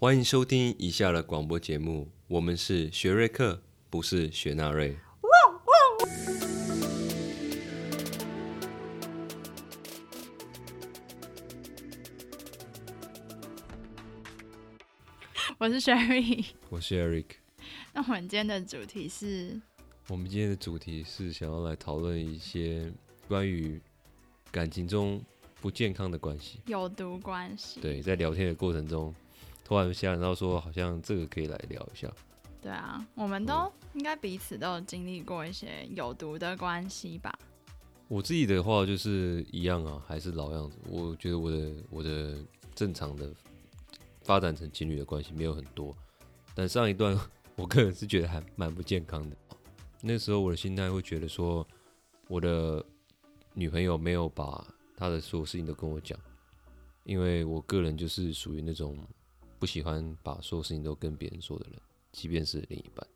欢迎收听以下的广播节目，我们是学瑞克，不是雪纳瑞。我是 Sherry。我是 Eric。那我们今天的主题是，我们今天的主题是想要来讨论一些关于感情中不健康的关系。有毒关系。对，在聊天的过程中，突然想到说，好像这个可以来聊一下。对啊，我们都应该彼此都有经历过一些有毒的关系吧。我自己的话就是一样啊，还是老样子。我觉得我的我的正常的发展成情侣的关系没有很多，但上一段 我个人是觉得还蛮不健康的。那时候我的心态会觉得说，我的女朋友没有把她的所有事情都跟我讲，因为我个人就是属于那种不喜欢把所有事情都跟别人说的人，即便是另一半。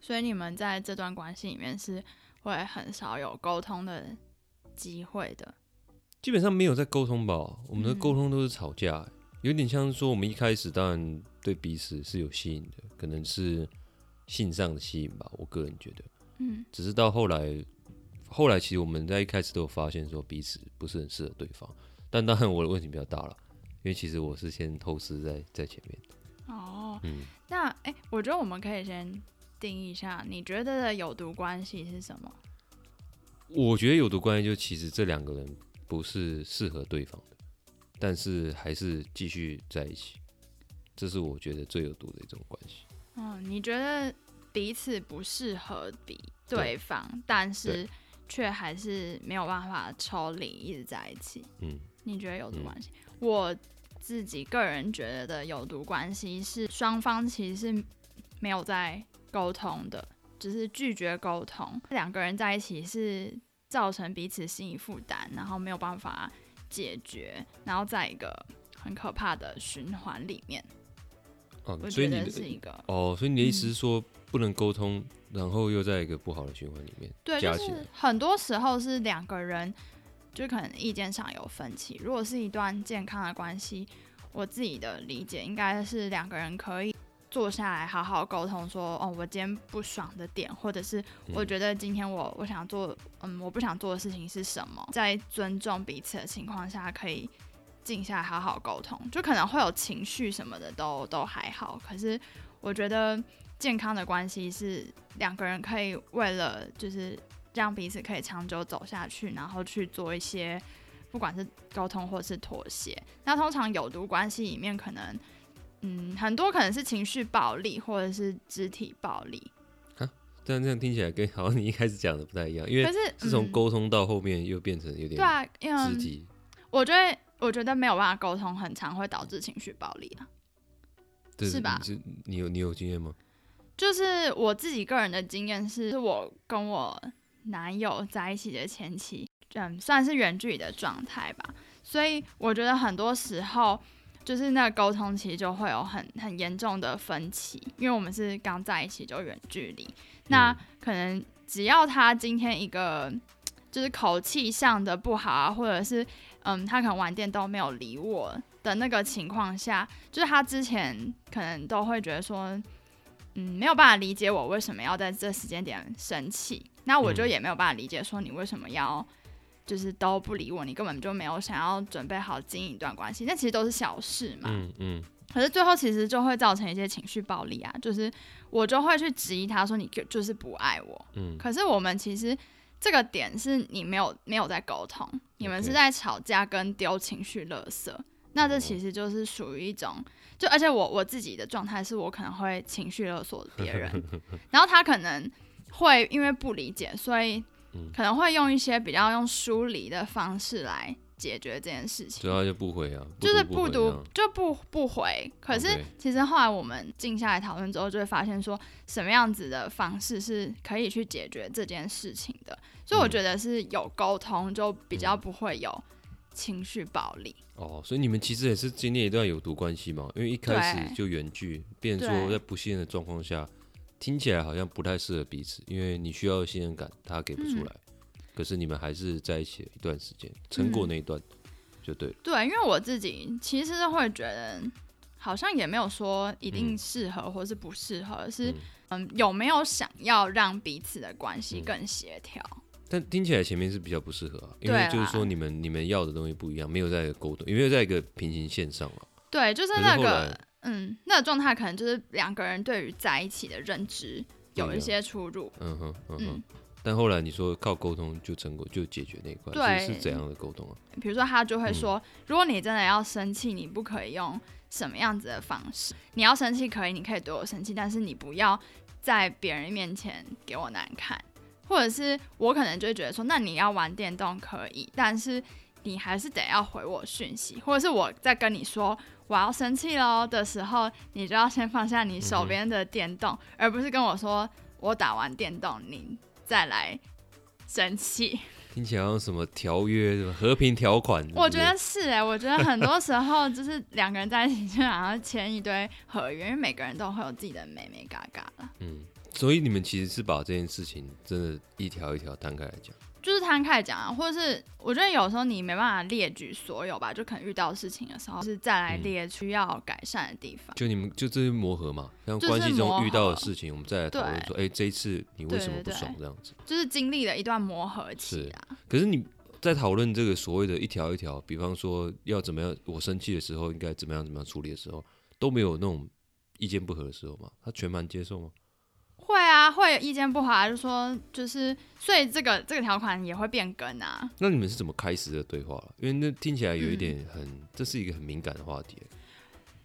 所以你们在这段关系里面是会很少有沟通的机会的。基本上没有在沟通吧，我们的嗯沟通都是吵架、有点像说我们一开始当然对彼此是有吸引的，可能是性上的吸引吧，我个人觉得。嗯，只是到后来，后来其实我们在一开始都有发现说彼此不是很适合对方，但当然我的问题比较大了，因为其实我是先偷师在在前面，哦，嗯，那哎、我觉得我们可以先定义一下，你觉得的有毒关系是什么？我觉得有毒关系就其实这两个人不是适合对方的，但是还是继续在一起，这是我觉得最有毒的一种关系。嗯，你觉得彼此不适合比对对方，但是却还是没有办法抽离，一直在一起。嗯，你觉得有毒嗯关系？我自己个人觉得的有毒关系是双方其实是没有在沟通的，只是拒绝沟通。两个人在一起是造成彼此心理负担，然后没有办法解决，然后在一个很可怕的循环里面。哦、我觉得所以你的是一个哦，所以你的意思嗯是说不能沟通，然后又在一个不好的循环里面对，就是，很多时候是两个人就可能意见上有分歧。如果是一段健康的关系，我自己的理解应该是两个人可以坐下来好好沟通说，哦，我今天不爽的点，或者是我嗯觉得今天我我想做，嗯，我不想做的事情是什么，在尊重彼此的情况下，可以静下来好好沟通。就可能会有情绪什么的都都还好，可是我觉得健康的关系是两个人可以为了就是让彼此可以长久走下去，然后去做一些不管是沟通或是妥协。那通常有毒关系里面可能。嗯，很多可能是情绪暴力或者是肢体暴力，但这样听起来跟好像你一开始讲的不太一样，因为可是自从嗯沟通到后面又变成有点对啊，因为肢体，我觉得我觉得没有办法沟通，很常会导致情绪暴力啊。是吧你有你有经验吗？就是我自己个人的经验是，是我跟我男友在一起的前期，嗯，算是远距离的状态吧。所以我觉得很多时候，就是那个沟通其实就会有很很严重的分歧，因为我们是刚在一起就远距离，那嗯可能只要他今天一个就是口气上的不好啊，或者是嗯，他可能玩电动没有理我的那个情况下，就是他之前可能都会觉得说，嗯，没有办法理解我为什么要在这时间点生气，那我就嗯。也没有办法理解说你为什么要。就是都不理我，你根本就没有想要准备好经营一段关系，那其实都是小事嘛。嗯嗯，可是最后其实就会造成一些情绪暴力啊，就是我就会去质疑他说你就就是不爱我，嗯。可是我们其实这个点是你没有没有在沟通，你们是在吵架跟丢情绪垃圾，那这其实就是属于一种，就而且我我自己的状态是我可能会情绪勒索别人，然后他可能会因为不理解，所以嗯可能会用一些比较用疏离的方式来解决这件事情所以。他就不回啊，就是不不读就不不回，可是其实后来我们静下来讨论之后，就会发现说什么样子的方式是可以去解决这件事情的。所以我嗯觉得是有沟通，就比较不会有情绪暴力。哦，所以你们其实也是经历一段有毒关系嘛？因为一开始就远距，变成说在不信任的状况下，听起来好像不太适合彼此，因为你需要信任感，他给不出嗯来。可是你们还是在一起了一段时间，成果嗯那一段就对了。对，因为我自己其实会觉得，好像也没有说一定嗯适合或是不适合，是嗯嗯有没有想要让彼此的关系嗯更协调。但听起来前面是比较不适合啊，因为就是说你们你们要的东西不一样，没有在沟通，没有在一个平行线上嘛。对，就是那个来嗯，那个状态可能就是两个人对于在一起的认知有一些出入。嗯哼嗯哼。嗯，但后来你说靠沟通就成果就解决那一块，对是是怎样的沟通啊？比如说他就会嗯说，如果你真的要生气，你不可以用什么样子的方式。你要生气可以，你可以对我生气，但是你不要在别人面前给我难看。或者是我可能就会觉得说，那你要玩电动可以，但是你还是得要回我讯息，或者是我在跟你说我要生气喽的时候，你就要先放下你手边的电动，而不是跟我说我打完电动你再来生气。听起来好像什么条约、什么和平条款是是。我觉得是哎、我觉得很多时候就是两个人在一起，就好像签一堆合约，因为每个人都会有自己的美美嘎嘎了，嗯，所以你们其实是把这件事情真的一条一条摊开来讲。就是摊开讲啊，或者是我觉得有时候你没办法列举所有吧，就可能遇到事情的时候，就是再来嗯列需要改善的地方。就你们就这些磨合嘛，像就是关系中遇到的事情，我们再来讨论说，哎、这一次你为什么不爽这样子？就是经历了一段磨合期是啊，可是你在讨论这个所谓的一条一条，比方说要怎么样，我生气的时候应该怎么样怎么样处理的时候，都没有那种意见不合的时候嘛？他全盘接受吗？会啊，会有意见不合啊，就说就是，所以这个这个条款也会变更啊。那你们是怎么开始的对话了？因为那听起来有一嗯点很，这是一个很敏感的话题。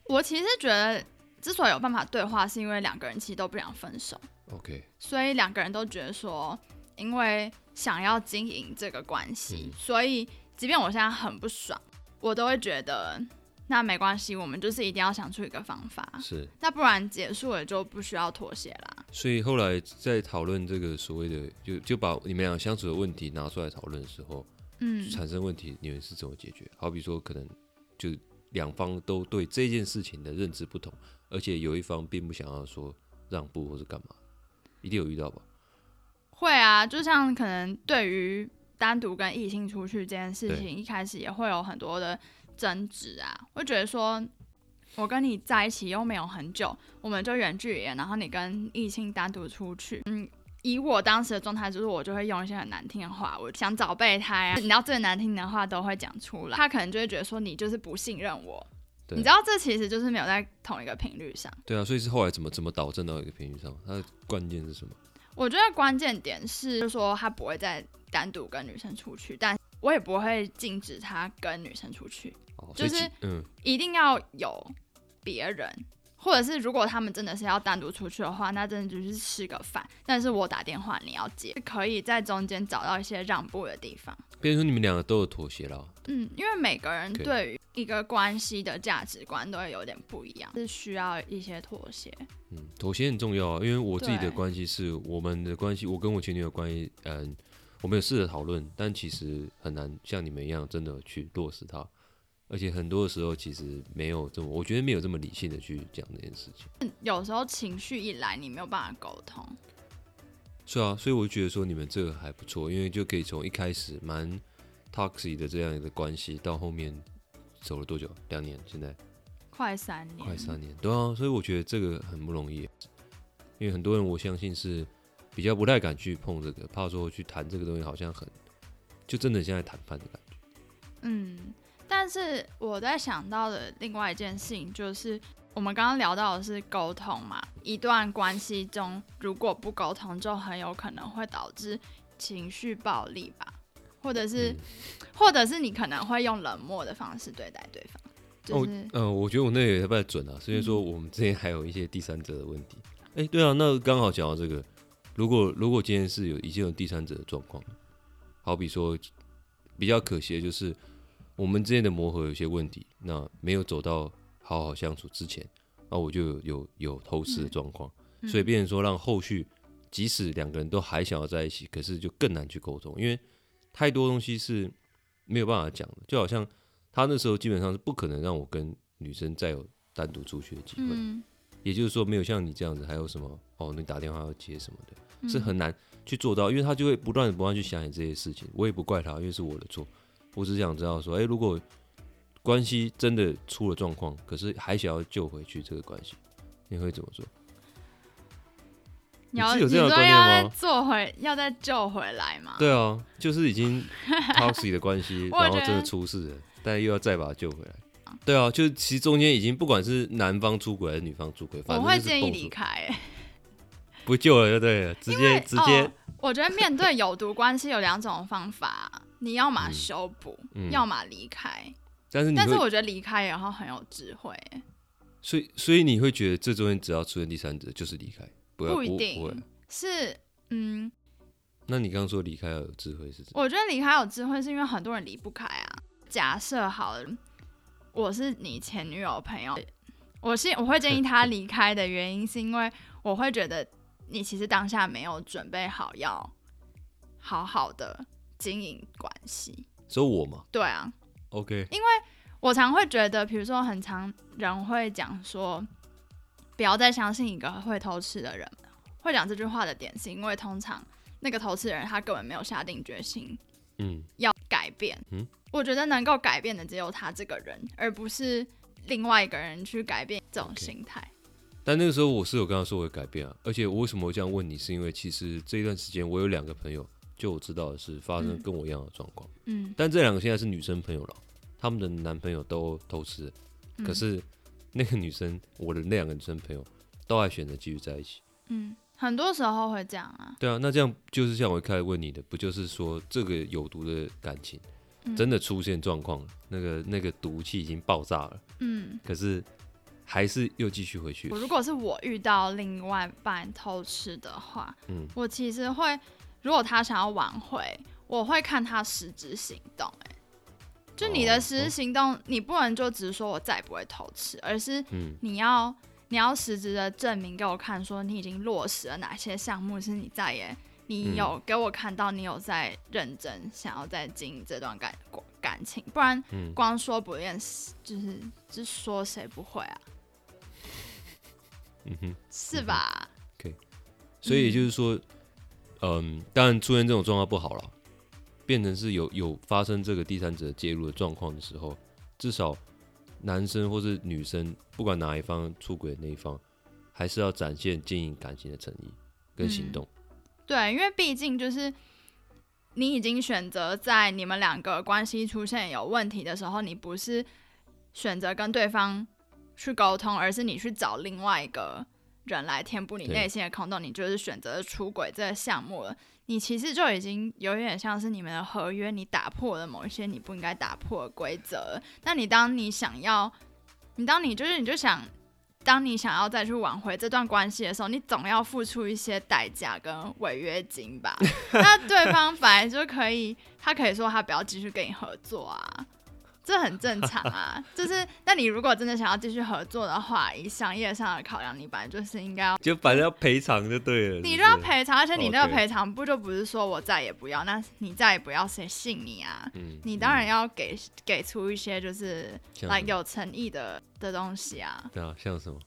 我其实觉得，之所以有办法对话，是因为两个人其实都不想分手。OK，所以两个人都觉得说，因为想要经营这个关系，嗯所以即便我现在很不爽，我都会觉得那没关系，我们就是一定要想出一个方法，是，那不然结束了就不需要妥协啦。所以后来在讨论这个所谓的，就就把你们俩相处的问题拿出来讨论的时候，嗯，产生问题，你们是怎么解决？好比说，可能就两方都对这件事情的认知不同，而且有一方并不想要说让步或是干嘛，一定有遇到吧？会啊，就像可能对于单独跟异性出去这件事情，一开始也会有很多的争执啊。会觉得说，我跟你在一起又没有很久，我们就远距离，然后你跟异性单独出去，嗯。以我当时的状态，就是我就会用一些很难听的话，我想找备胎啊，你知道最难听的话都会讲出来，他可能就会觉得说你就是不信任我，你知道这其实就是没有在同一个频率上。对啊，所以是后来怎么怎么导正到一个频率上？它的关键是什么？我觉得关键点是，就是说他不会再单独跟女生出去，但我也不会禁止他跟女生出去，哦，就是嗯，一定要有别人，或者是如果他们真的是要单独出去的话，那真的就是吃个饭，但是我打电话你要接，可以在中间找到一些让步的地方。比如说你们两个都有妥协了，嗯，因为每个人对于一个关系的价值观都会有点不一样，是需要一些妥协。嗯，妥协很重要啊，因为我自己的关系是我们的关系，我跟我前女友关系，嗯，我们有试着讨论，但其实很难像你们一样真的去落实它，而且很多的时候其实没有这么，我觉得没有这么理性的去讲这件事情。有时候情绪一来，你没有办法沟通。是啊，所以我就觉得说你们这个还不错，因为就可以从一开始蛮 toxic 的这样一个关系，到后面走了多久？两年，现在快三年，快三年，对啊，所以我觉得这个很不容易，因为很多人我相信是比较不太敢去碰这个，怕说去谈这个东西好像很，就真的像在谈判的感觉。嗯，但是我在想到的另外一件事情就是，我们刚刚聊到的是沟通嘛，一段关系中如果不沟通，就很有可能会导致情绪暴力吧，或者是，嗯。或者是你可能会用冷漠的方式对待对方，就是、呃，我觉得我那个也不太准啊，所以说我们之前还有一些第三者的问题。哎、对啊，那刚好讲到这个，如果如果今天是有已经有第三者的状况，好比说比较可惜的就是我们之间的磨合有些问题，那没有走到好好相处之前，那我就有有有偷吃的状况，嗯。所以变成说让后续即使两个人都还想要在一起，可是就更难去沟通，因为太多东西是没有办法讲的，就好像他那时候基本上是不可能让我跟女生再有单独出去的机会，嗯，也就是说没有像你这样子，还有什么哦，你打电话要接什么的，嗯。是很难去做到，因为他就会不断的不断去想你这些事情，我也不怪他，因为是我的错，我只是想知道说，哎、如果关系真的出了状况，可是还想要救回去这个关系，你会怎么做？你要是有这样的你说观念要再吗做回，要再救回来吗？对啊，就是已经 toxic 的关系，然后真的出事了，但又要再把它救回来。对啊，就是其实中间已经不管是男方出轨还是女方出轨，反我会正就是蹦出建议离开、欸 不救了就对了，直接直接哦，我觉得面对有毒关系有两种方法，你要么嗯修补，嗯要么离开。但是你，但是我觉得离开然后很有智慧、欸所以所以你会觉得这中间只要出现第三者就是离开，不要不一不会定。是嗯，那你刚刚说离开要有智慧是？我觉得离开有智慧是因为很多人离不开啊。假设好了，我是你前女友朋友，我是我会建议他离开的原因是因为我会觉得你其实当下没有准备好要好好的经营关系。只有我嘛对啊，？OK，因为我常会觉得，比如说，很常人会讲说，不要再相信一个会偷吃的人。会讲这句话的点是因为通常那个偷吃的人他根本没有下定决心嗯，要改变。嗯我觉得能够改变的只有他这个人，而不是另外一个人去改变这种心态。但那个时候我是有跟他说我会改变啊，而且我为什么会这样问你，是因为其实这一段时间我有两个朋友，就我知道的是发生嗯跟我一样的状况，嗯，但这两个现在是女生朋友了，他们的男朋友都偷吃可是那个女生，我的那两个女生朋友都还选择继续在一起。嗯，很多时候会这样啊。对啊，那这样就是像我一开始问你的，不就是说这个有毒的感情嗯真的出现状况了，那个那个毒气已经爆炸了，嗯，可是还是又继续回去我。如果是我遇到另外一半偷吃的话，嗯我其实会，如果他想要挽回，我会看他实质行动、欸。就你的哦实质行动，你不能就只是说我再也不会偷吃，而是嗯你要你要实质的证明给我看，说你已经落实了哪些项目是你再也你嗯有给我看到你有在认真想要再经营这段感感情，不然嗯，光说不练，就是就是说谁不会啊？嗯哼，是吧？可以所以也就是说，嗯，当然出现这种状况不好了，变成是有有发生这个第三者介入的状况的时候，至少男生或是女生，不管哪一方出轨的那一方，还是要展现经营感情的诚意跟行嗯动。对，因为毕竟就是你已经选择在你们两个关系出现有问题的时候，你不是选择跟对方去沟通，而是你去找另外一个人来填补你内心的空洞，你就是选择出轨这个项目了。你其实就已经有点像是你们的合约，你打破了某一些你不应该打破的规则了。那你当你想要，你当你就是你就想当你想要再去挽回这段关系的时候，你总要付出一些代价跟违约金吧？那对方反而就可以，他可以说他不要继续跟你合作啊，这很正常啊。就是，那你如果真的想要继续合作的话，以商业上的考量，你本来就是应该要，就反正要赔偿就对了，你就要。赔偿，而且你那个赔偿不就不是说我再也不要，那你再也不要，谁信你啊？嗯你当然嗯要给给出一些就是来有诚意的的东西啊。对啊，像什么？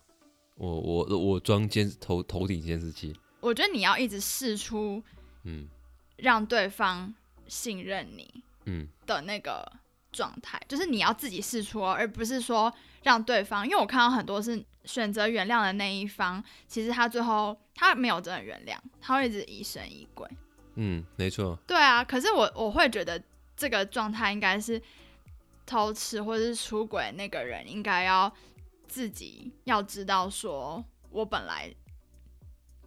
我我我装监头头顶监视器，我觉得你要一直试出嗯让对方信任你嗯的那个状态，就是你要自己试出哦，而不是说让对方。因为我看到很多是选择原谅的那一方，其实他最后他没有真的原谅，他会一直疑神疑鬼。嗯，没错，对啊，可是我我会觉得这个状态应该是偷吃或者是出轨那个人应该要自己要知道，说我本来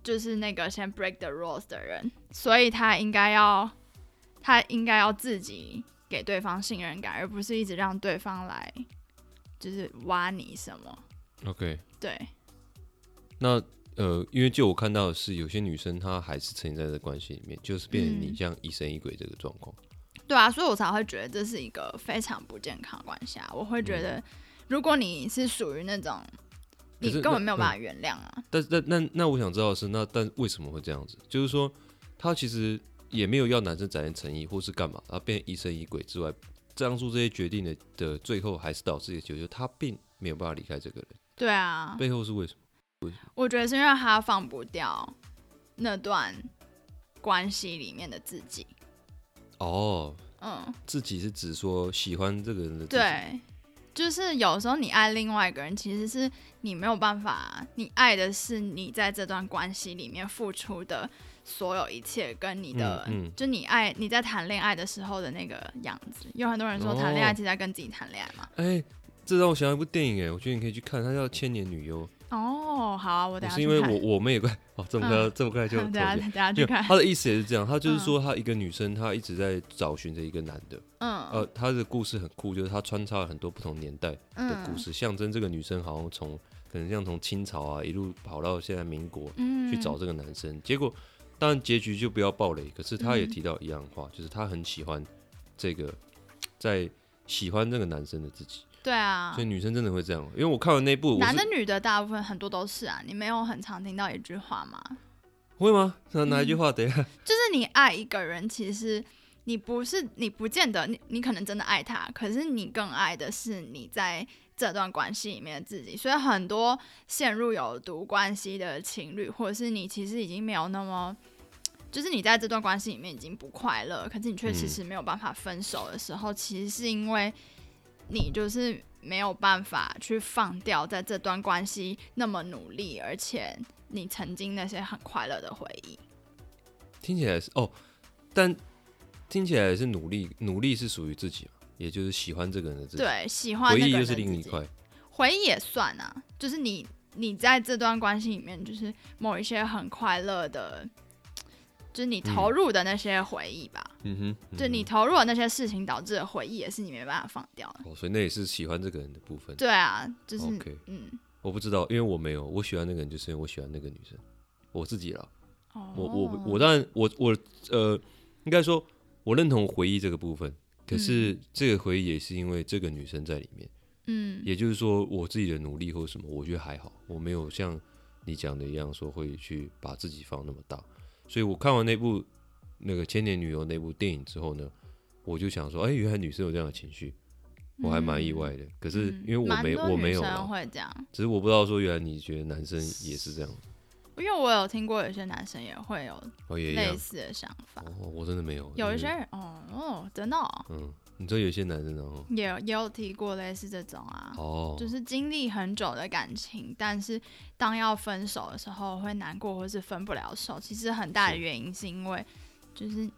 就是那个先 break the rules 的人，所以他应该要他应该要自己给对方信任感，而不是一直让对方来就是挖你什么。OK。对，那呃，因为就我看到的是，有些女生她还是沉浸在这关系里面，就是变成你嗯像疑神疑鬼这个状况。对啊，所以我才会觉得这是一个非常不健康的关系啊。我会觉得，如果你是属于那种你根本没有办法原谅啊，但是那那那我想知道的是，那但为什么会这样子？就是说，他其实也没有要男生展现诚意，或是干嘛，他变疑神疑鬼之外，当初这些决定的的最后，还是导致一个结果，就是他并没有办法离开这个人。对啊，背后是为什么？我觉得是因为他放不掉那段关系里面的自己。哦，嗯，自己是指说喜欢这个人的自己。对，就是有时候你爱另外一个人，其实是你没有办法，你爱的是你在这段关系里面付出的所有一切，跟你的，嗯嗯就你爱你在谈恋爱的时候的那个样子。有很多人说谈恋爱哦其实在跟自己谈恋爱嘛。哎、这让我想到一部电影哎，我觉得你可以去看，它叫《千年女优》。哦，好啊，我等下是因为我我们也快哦，这么快、这么快就 等下投等下去看。他的意思也是这样，他就是说，他一个女生，她一直在找寻着一个男的。嗯呃，她的故事很酷，就是她穿插了很多不同年代的故嗯事，象征这个女生好像从可能像从清朝啊一路跑到现在民国嗯去找这个男生。结果当然结局就不要暴雷，可是他也嗯提到一样话，就是他很喜欢这个在喜欢这个男生的自己，对啊所以，女生真的会这样。因为我看完那部，男的女的大部分很多都是啊，你没有很常听到一句话吗？会吗？哪哪一嗯句话？等一下，就是你爱一个人，其实你不是你不见得你你可能真的爱他，可是你更爱的是你在这段关系里面的自己。所以很多陷入有毒关系的情侣，或者是你其实已经没有那么。就是你在这段关系里面已经不快乐，可是你却嗯迟迟没有办法分手的时候，其实是因为你就是没有办法去放掉在这段关系那么努力，而且你曾经那些很快乐的回忆。听起来是哦，但听起来是努力，努力是属于自己嘛，也就是喜欢这个人的自己。对，喜欢那个回忆就是另一块。回忆也算啊，就是你你在这段关系里面，就是某一些很快乐的，就是你投入的那些回忆吧。嗯哼，嗯就你投入的那些事情导致的回忆，也是你没办法放掉的。哦，所以那也是喜欢这个人的部分。对啊，就是、OK，嗯，我不知道，因为我没有，我喜欢那个人，就是因为我喜欢那个女生，我自己了。哦，我我我当然我我呃，应该说我认同回忆这个部分，可是这个回忆也是因为这个女生在里面。嗯也就是说，我自己的努力或什么，我觉得还好，我没有像你讲的一样说会去把自己放那么大。所以我看完那部那个《千年女优》那部电影之后呢，我就想说，哎、原来女生有这样的情绪，我还蛮意外的。可是嗯因为我没我没有只是我不知道说原来你觉得男生也是这样，因为我有听过有些男生也会有。类似的想法，哦，我真的没有。有一些人哦哦，真的、哦、嗯，你知道有些男生然后也有也有提过类似这种啊。哦，就是经历很久的感情，但是当要分手的时候会难过，或是分不了手。其实很大的原因是因为，就是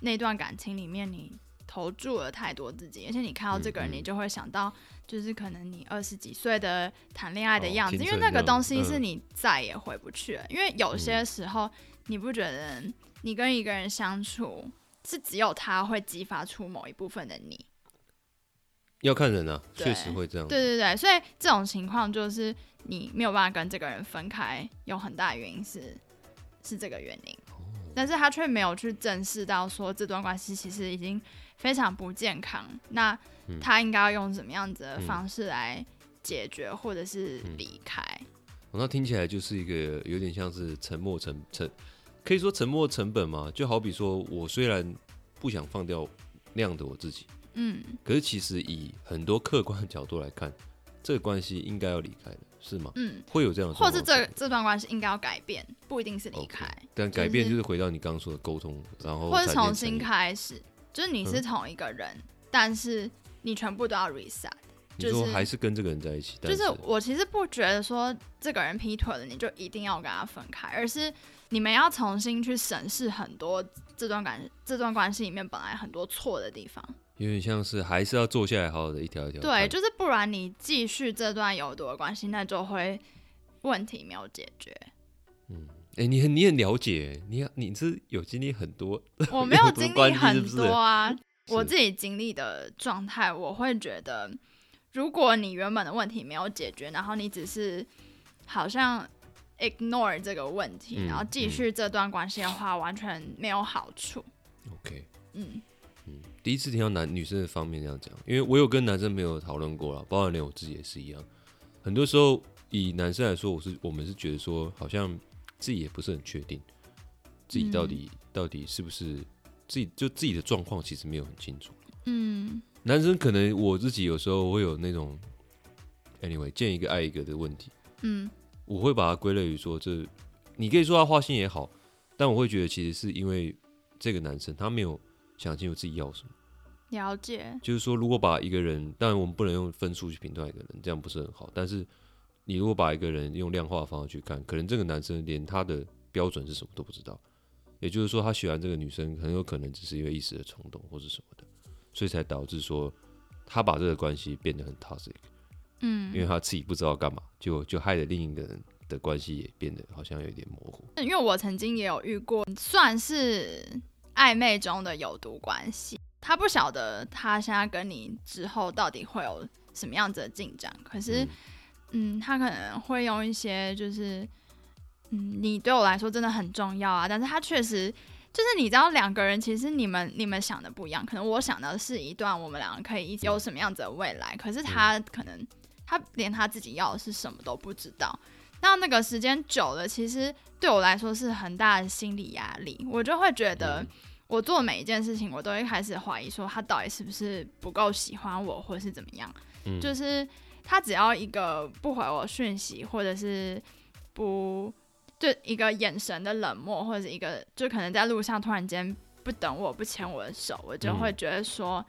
那段感情里面你投注了太多自己，而且你看到这个人，你就会想到，就是可能你二十几岁的谈恋爱的哦样子，青因为那个东西是嗯你再也回不去了。因为有些嗯时候，你不觉得你跟一个人相处是只有他会激发出某一部分的你？要看人啊，确实会这样。对对对，所以这种情况就是你没有办法跟这个人分开，有很大的原因是是这个原因，哦但是他却没有去正视到说这段关系其实已经非常不健康，那嗯他应该要用怎么样子的嗯方式来解决，或者是嗯离开？哦那听起来就是一个有点像是沉没成成，可以说沉没成本嘛。就好比说我虽然不想放掉那样的我自己，嗯，可是其实以很多客观的角度来看，这个关系应该要离开的，是吗？嗯，会有这样的或是这这段关系应该要改变，不一定是离开。但改变就是回到你刚刚说的沟通，然后或者重新开始，就是你是嗯同一个人，但是你全部都要 reset。你说就是还是跟这个人在一起，但就是我其实不觉得说这个人劈腿了你就一定要跟他分开，而是你们要重新去审视很多这段感这段关系里面本来很多错的地方。有点像是还是要坐下来好好的一条一条对，就是不然你继续这段有毒的关系，那就会问题没有解决。哎、你很你很了解，你你是有经历很多，我没有 经历很多啊，我是自己经历的状态，我会觉得，如果你原本的问题没有解决，然后你只是好像 ignore 这个问题，嗯然后继续这段关系的话，完全没有好处。OK。嗯嗯第一次听到男女生的方面这样讲，因为我有跟男生朋友讨论过了，包括连我自己也是一样。很多时候以男生来说，我是我们是觉得说，好像自己也不是很确定，自己到底、到底是不是自己就自己的状况其实没有很清楚。嗯。男生可能我自己有时候会有那种，anyway 见一个爱一个的问题，嗯。我会把它归类于说这，你可以说他花心也好，但我会觉得其实是因为这个男生他没有想清楚自己要什么，了解，就是说，如果把一个人，当然我们不能用分数去评断一个人，这样不是很好。但是你如果把一个人用量化的方式去看，可能这个男生连他的标准是什么都不知道，也就是说，他喜欢这个女生，很有可能只是因为一时的冲动或是什么的，所以才导致说他把这个关系变得很 toxic。嗯，因为他自己不知道干嘛，就就害得另一个人的关系也变得好像有点模糊。因为我曾经也有遇过，算是暧昧中的有毒关系。他不晓得他现在跟你之后到底会有什么样子的进展，可是，嗯嗯，他可能会用一些就是，嗯，你对我来说真的很重要啊，但是他确实。就是你知道，两个人其实你们你们想的不一样，可能我想的是一段我们两个可以一起有什么样子的未来，可是他可能他连他自己要的是什么都不知道。那那个时间久了，其实对我来说是很大的心理压力，我就会觉得嗯我做每一件事情，我都会开始怀疑说他到底是不是不够喜欢我，或是怎么样。嗯就是他只要一个不回我讯息，或者是不就一个眼神的冷漠，或者是一个就可能在路上突然间不等我不牵我的手，我就会嗯觉得说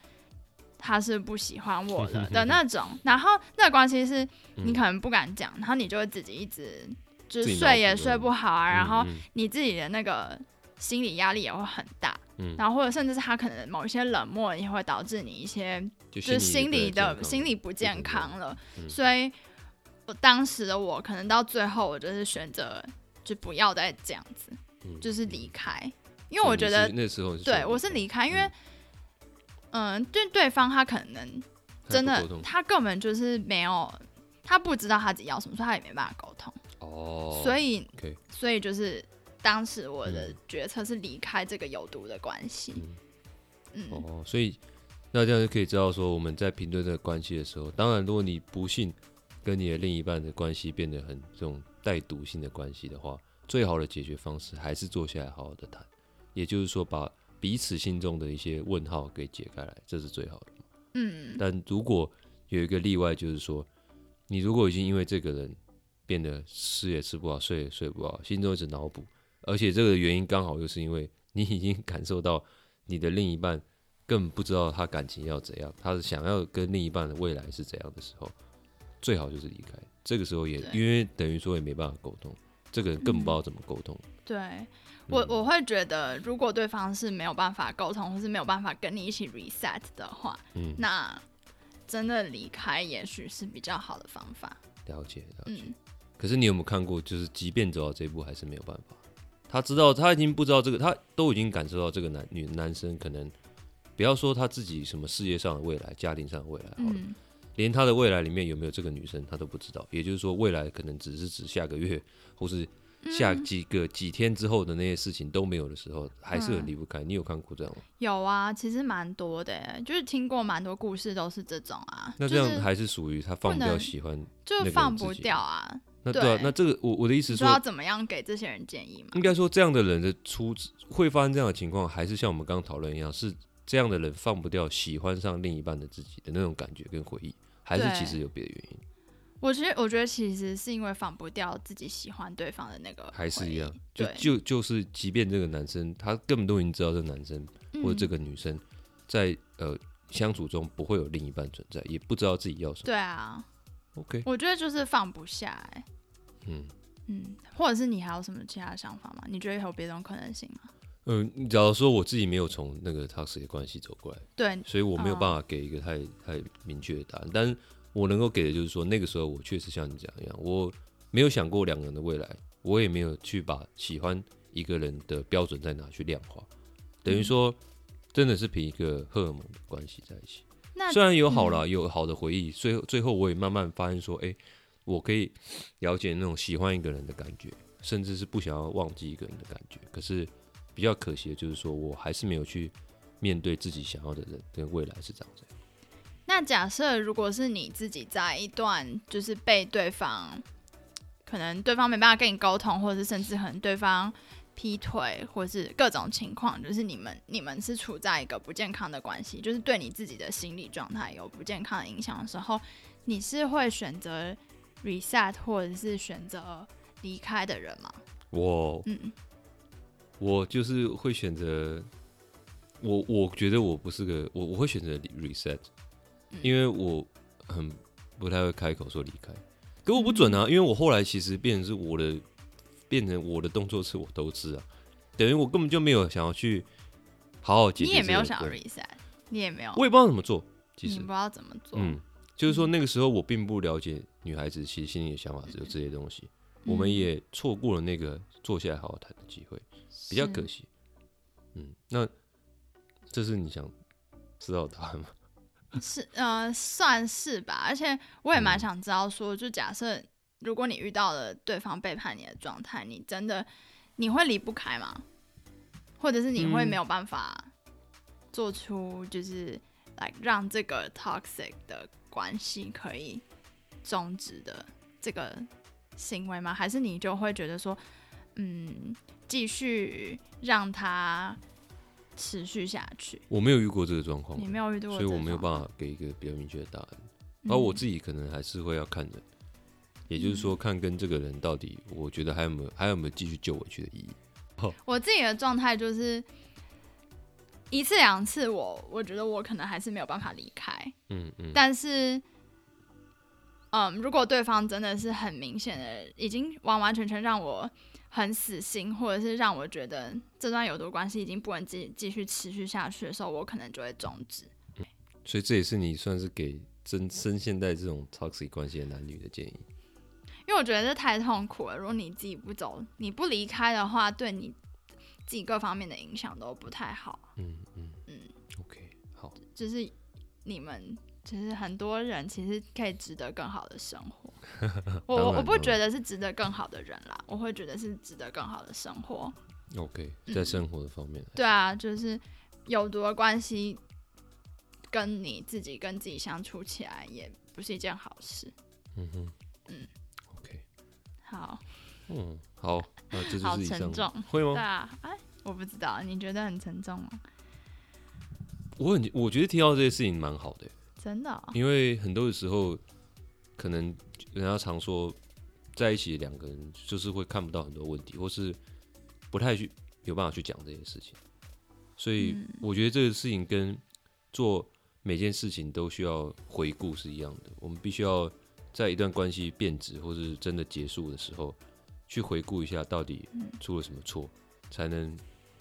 他是不喜欢我了的那种。然后那个关系是你可能不敢讲，然后你就会自己一直就是睡也睡不好啊，然后嗯你自己的那个心理压力也会很大。嗯。然后或者甚至是他可能某一些冷漠也会导致你一些就就是心理理的心理不不健健康了，嗯。所以我当时的我可能到最后我就是选择就不要再这样子，嗯就是离开，因为我觉得那时候对我是离开，因为嗯。嗯，对对方他可能真的他根本就是没有他不知道他自己要什么，所以他也没办法沟通，哦，所以所以就是当时我的嗯。决策是离开这个有毒的关系，嗯。嗯。哦，所以那这样就可以知道说，我们在评论这个关系的时候，当然，如果你不幸跟你的另一半的关系变得很这种带毒性的关系的话，最好的解决方式还是坐下来好好的谈，也就是说，把彼此心中的一些问号给解开来，这是最好的。嗯。但如果有一个例外，就是说，你如果已经因为这个人变得吃也吃不好，睡也睡不好，心中一直脑补，而且这个原因刚好又是因为 你已经感受到你的另一半更不知道他感情要怎样，他是想要跟另一半的未来是怎样的时候，最好就是离开。这个时候也因为等于说也没办法沟通，这个人更不知道怎么沟通。对。我嗯我会觉得，如果对方是没有办法沟通，或是没有办法跟你一起 reset 的话，嗯，那真的离开也许是比较好的方法。了解了解。嗯，可是你有没有看过，就是即便走到这一步，还是没有办法。他知道，他已经不知道这个，他都已经感受到这个男女男生可能，不要说他自己什么事业上的未来、家庭上的未来好了，嗯，连他的未来里面有没有这个女生，他都不知道。也就是说，未来可能只是指下个月，或是下嗯几个几天之后的那些事情都没有的时候，还是很嗯离不开。你有看过这样吗？有啊，其实蛮多的，就是听过蛮多故事都是这种啊。那这样还是属于他放不掉喜欢。就是放不掉啊。那对。啊，那这个我我的意思是说要，怎么样给这些人建议吗？应该说，这样的人的出会发生这样的情况，还是像我们刚刚讨论一样，是这样的人放不掉喜欢上另一半的自己的那种感觉跟回忆，还是其实有别的原因？我其实，我觉得其实是因为放不掉自己喜欢对方的那个，还是一样，就，就就是，即便这个男生他根本都已经知道这个男生或者这嗯个女生在呃相处中不会有另一半存在，也不知道自己要什么。对啊，OK，我觉得就是放不下、欸，嗯嗯，或者是你还有什么其他的想法吗？你觉得有别种可能性吗？嗯，呃假如说我自己没有从那个 toxic 的关系走过来，对，所以我没有哦办法给一个太太明确的答案。但是我能够给的就是说，那个时候我确实像你讲一样，我没有想过两个人的未来，我也没有去把喜欢一个人的标准在哪去量化，等于嗯说真的是凭一个荷尔蒙的关系在一起。那虽然有好啦，有好的回忆，最后最后我也慢慢发现说，哎、我可以了解那种喜欢一个人的感觉，甚至是不想要忘记一个人的感觉。可是比较可惜的就是说，我还是没有去面对自己想要的人跟未来是长这样。那假设如果是你自己在一段就是被对方，可能对方没办法跟你沟通，或者是甚至可能对方劈腿，或是各种情况，就是你们你们是处在一个不健康的关系，就是对你自己的心理状态有不健康的影响的时候，你是会选择 reset 或者是选择离开的人吗？我嗯，我就是会选择我我觉得我不是个我我会选择 reset，嗯。因为我很不太会开口说离开，可我不准啊，因为我后来其实变成是我的变成我的动作是我都知啊，等于我根本就没有想要去好好解决，你也没有想要 reset，你也没有，我也不知道怎么做，其实。你不知道怎么做。嗯，就是说那个时候我并不了解女孩子其实心里的想法只有这些东西，我们嗯也错过了那个坐下来好好谈的机会，比较可惜。嗯，那这是你想知道的答案吗？是呃，算是吧。而且我也蛮嗯想知道说，就假设如果你遇到了对方背叛你的状态，你真的你会离不开吗？或者是你会嗯没有办法做出就是来让这个 toxic 的关系可以终止的这个行为吗？还是你就会觉得说，嗯，继续让它持续下去？我没有遇过这个状况你，没有遇到过，所以我没有办法给一个比较明确的答案。嗯。而我自己可能还是会要看人，也就是说，看跟这个人到底，我觉得还有没有还有没有继续救回去的意义。我自己的状态就是一次两次我，我觉得我可能还是没有办法离开，嗯嗯，但是，嗯，如果对方真的是很明显的，已经完完全全让我很死心，或者是让我觉得这段有毒关系已经不能继继续持续下去的时候，我可能就会终止。所以这也是你算是给真深现代这种 toxic 关系的男女的建议。因为我觉得这太痛苦了。如果你自己不走，你不离开的话，对你自己各方面的影响都不太好。嗯嗯嗯，OK，好，就是你们，其实很多人其实可以值得更好的生活。我我我不觉得是值得更好的人啦，我会觉得是值得更好的生活。OK，嗯在生活的方面，对啊，就是有毒的关系，跟你自己跟自己相处起来也不是一件好事。嗯哼，嗯，OK，好，嗯，好，那这就好是以上沉重，会吗？对啊，哎，我不知道，你觉得很沉重吗？我很我觉得听到这些事情蛮好的，真的哦、因为很多的时候，可能人家常说在一起两个人就是会看不到很多问题，或是不太去有办法去讲这些事情。所以嗯我觉得这个事情跟做每件事情都需要回顾是一样的。我们必须要在一段关系变质或是真的结束的时候，去回顾一下到底嗯出了什么错，才能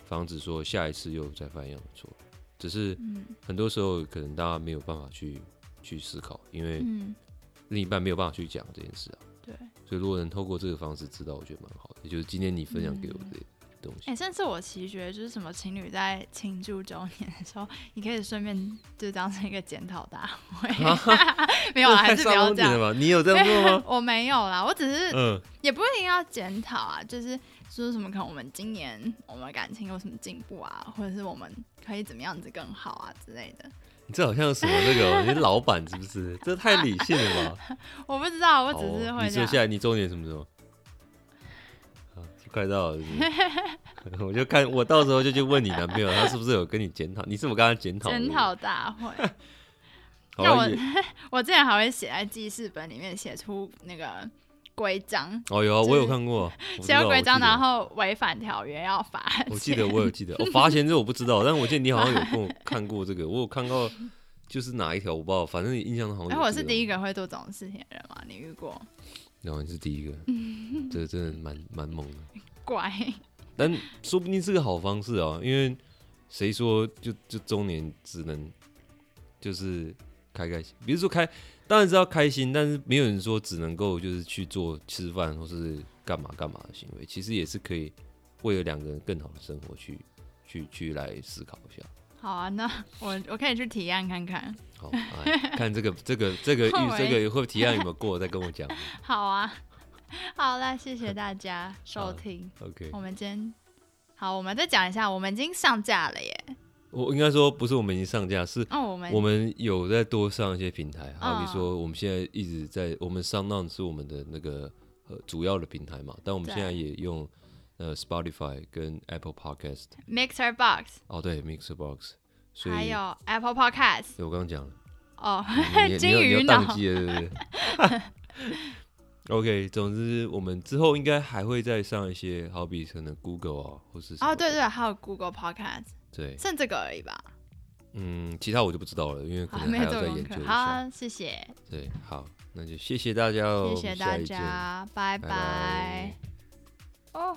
防止说下一次又再犯一样的错。只是嗯很多时候可能大家没有办法去去思考，因为嗯，另一半没有办法去讲这件事啊。对。所以如果能透过这个方式知道，我觉得蛮好的。也就是今天你分享给我的东西。哎、甚至我其实觉得，就是什么情侣在庆祝周年的时候，你可以顺便就当成一个检讨大会。没有啦，还是不要这样。？吧？你有这样做吗我没有啦，我只是嗯，也不一定要检讨啊，就是说什么可能我们今年我们感情有什么进步啊，或者是我们可以怎么样子更好啊之类的。你这好像什么那个哦，你是老板是不是？这太理性了吧？我不知道，我只是会这样。你说下来你周年什么时候？啊，就快到了是是 我就看我到时候就去问你男朋友，他是不是有跟你检讨？你是不是跟他检讨？检讨大会，那我我之前还会写在记事本里面，写出那个规章，哦有啊，就是我有看过，写到规章，然后违反条约要罚。我记得我有记得，我罚钱这我不知道，但是我记得你好像有跟我看过这个，我有看到就是哪一条我不知道，反正印象中好像哎，我是第一个会做这种事情的人吗？你遇过？然后你是第一个，这个真的蛮蛮猛的，怪，但说不定是个好方式啊，因为谁说就就中年只能就是开开心，比如说开当然是要开心，但是没有人说只能够就是去做吃饭或是干嘛干嘛的行为，其实也是可以为了两个人更好的生活去去去来思考一下。好啊，那我我可以去提案看看。好，哎看这个这个这个这个会提案有没有过，再跟我讲。好啊，好啦，谢谢大家收听。OK，我们今天好，我们再讲一下，我们已经上架了耶。我应该说不是我们已经上架，是哦，我们我们有在多上一些平台，好比嗯说我们现在一直在我们上浪是我们的那个呃主要的平台嘛，但我们对现在也用呃 Spotify 跟 Apple Podcast，Mixer Box，哦对 Mixer Box，所以还有 Apple Podcast。对我刚刚讲了，哦，金鱼脑对不对？OK，总之我们之后应该还会再上一些，好比可能 Google 啊，或是哦，对对，还有 Google Podcast。对，剩这个而已吧。嗯，其他我就不知道了，因为可好，能还要再研究。一下。好，谢谢，对，好，那就谢谢大家哦，谢谢大家，拜拜拜拜。哦。